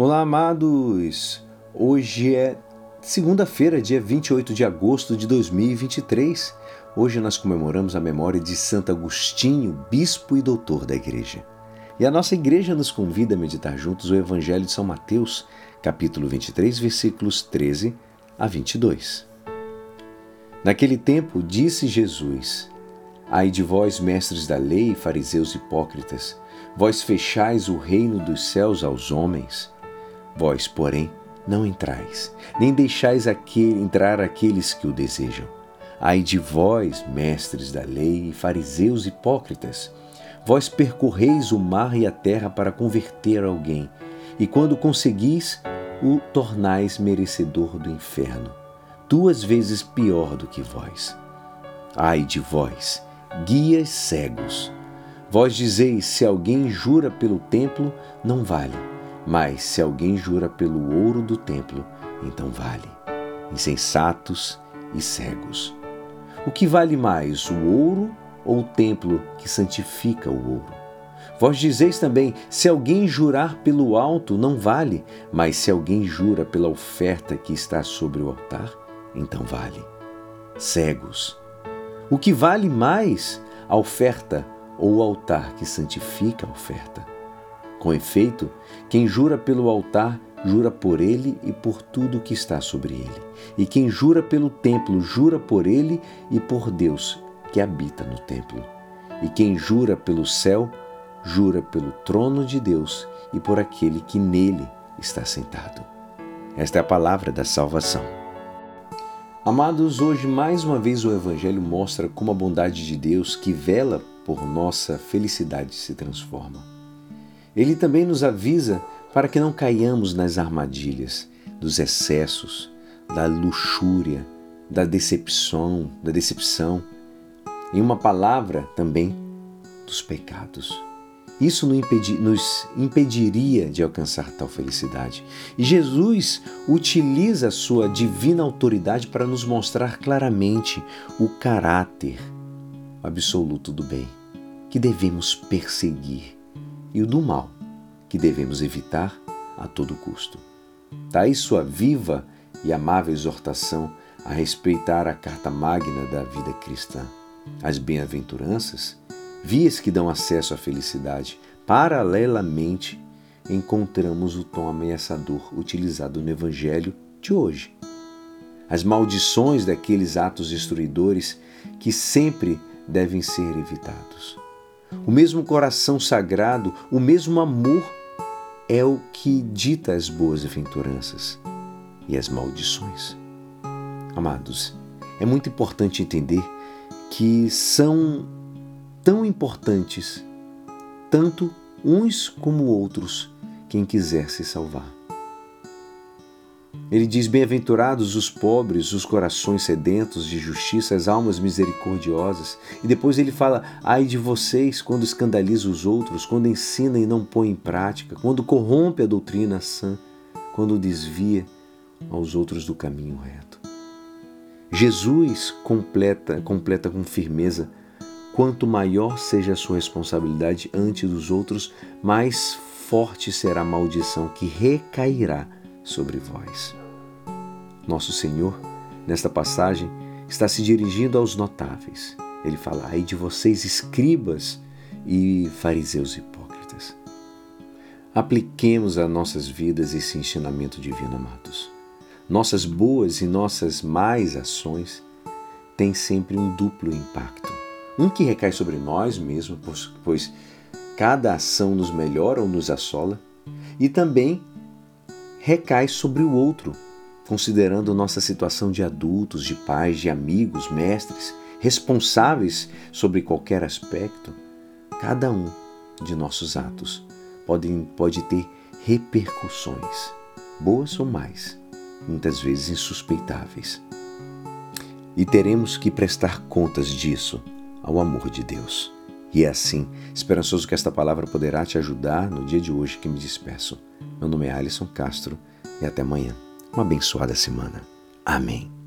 Olá, amados! Hoje é segunda-feira, dia 28 de agosto de 2023. Hoje nós comemoramos a memória de Santo Agostinho, bispo e doutor da Igreja. E a nossa igreja nos convida a meditar juntos o Evangelho de São Mateus, capítulo 23, versículos 13 a 22. Naquele tempo, disse Jesus: Ai de vós, mestres da lei, fariseus hipócritas, vós fechais o reino dos céus aos homens. Vós, porém, não entrais, nem deixais aquele, entrar aqueles que o desejam. Ai de vós, mestres da lei e fariseus hipócritas, vós percorreis o mar e a terra para converter alguém, e quando conseguis, o tornais merecedor do inferno, duas vezes pior do que vós. Ai de vós, guias cegos! Vós dizeis: se alguém jura pelo templo, não vale mas se alguém jura pelo ouro do templo, então vale. Insensatos e cegos. O que vale mais, o ouro ou o templo que santifica o ouro? Vós dizeis também: se alguém jurar pelo alto, não vale, mas se alguém jura pela oferta que está sobre o altar, então vale. Cegos. O que vale mais, a oferta ou o altar que santifica a oferta? Com efeito, quem jura pelo altar, jura por ele e por tudo que está sobre ele. E quem jura pelo templo, jura por ele e por Deus que habita no templo. E quem jura pelo céu, jura pelo trono de Deus e por aquele que nele está sentado. Esta é a palavra da salvação. Amados, hoje mais uma vez o Evangelho mostra como a bondade de Deus que vela por nossa felicidade se transforma. Ele também nos avisa para que não caiamos nas armadilhas dos excessos, da luxúria, da decepção, da decepção. Em uma palavra também dos pecados. Isso nos impediria de alcançar tal felicidade. E Jesus utiliza a sua divina autoridade para nos mostrar claramente o caráter absoluto do bem que devemos perseguir e o do mal, que devemos evitar a todo custo. Daí sua viva e amável exortação a respeitar a carta magna da vida cristã. As bem-aventuranças, vias que dão acesso à felicidade, paralelamente encontramos o tom ameaçador utilizado no Evangelho de hoje. As maldições daqueles atos destruidores que sempre devem ser evitados. O mesmo coração sagrado, o mesmo amor é o que dita as boas aventuranças e as maldições. Amados, é muito importante entender que são tão importantes, tanto uns como outros, quem quiser se salvar. Ele diz: Bem-aventurados os pobres, os corações sedentos de justiça, as almas misericordiosas. E depois ele fala: Ai de vocês quando escandaliza os outros, quando ensina e não põe em prática, quando corrompe a doutrina sã, quando desvia aos outros do caminho reto. Jesus completa, completa com firmeza: quanto maior seja a sua responsabilidade ante dos outros, mais forte será a maldição que recairá sobre vós. Nosso Senhor, nesta passagem, está se dirigindo aos notáveis. Ele fala: aí de vocês, escribas e fariseus hipócritas. Apliquemos a nossas vidas esse ensinamento divino, amados. Nossas boas e nossas más ações têm sempre um duplo impacto. Um que recai sobre nós mesmos, pois cada ação nos melhora ou nos assola, e também recai sobre o outro, considerando nossa situação de adultos, de pais, de amigos, mestres, responsáveis sobre qualquer aspecto, cada um de nossos atos pode, pode ter repercussões, boas ou mais, muitas vezes insuspeitáveis. E teremos que prestar contas disso ao amor de Deus. E é assim, esperançoso que esta palavra poderá te ajudar no dia de hoje que me despeço. Meu nome é Alisson Castro e até amanhã. Uma abençoada semana. Amém.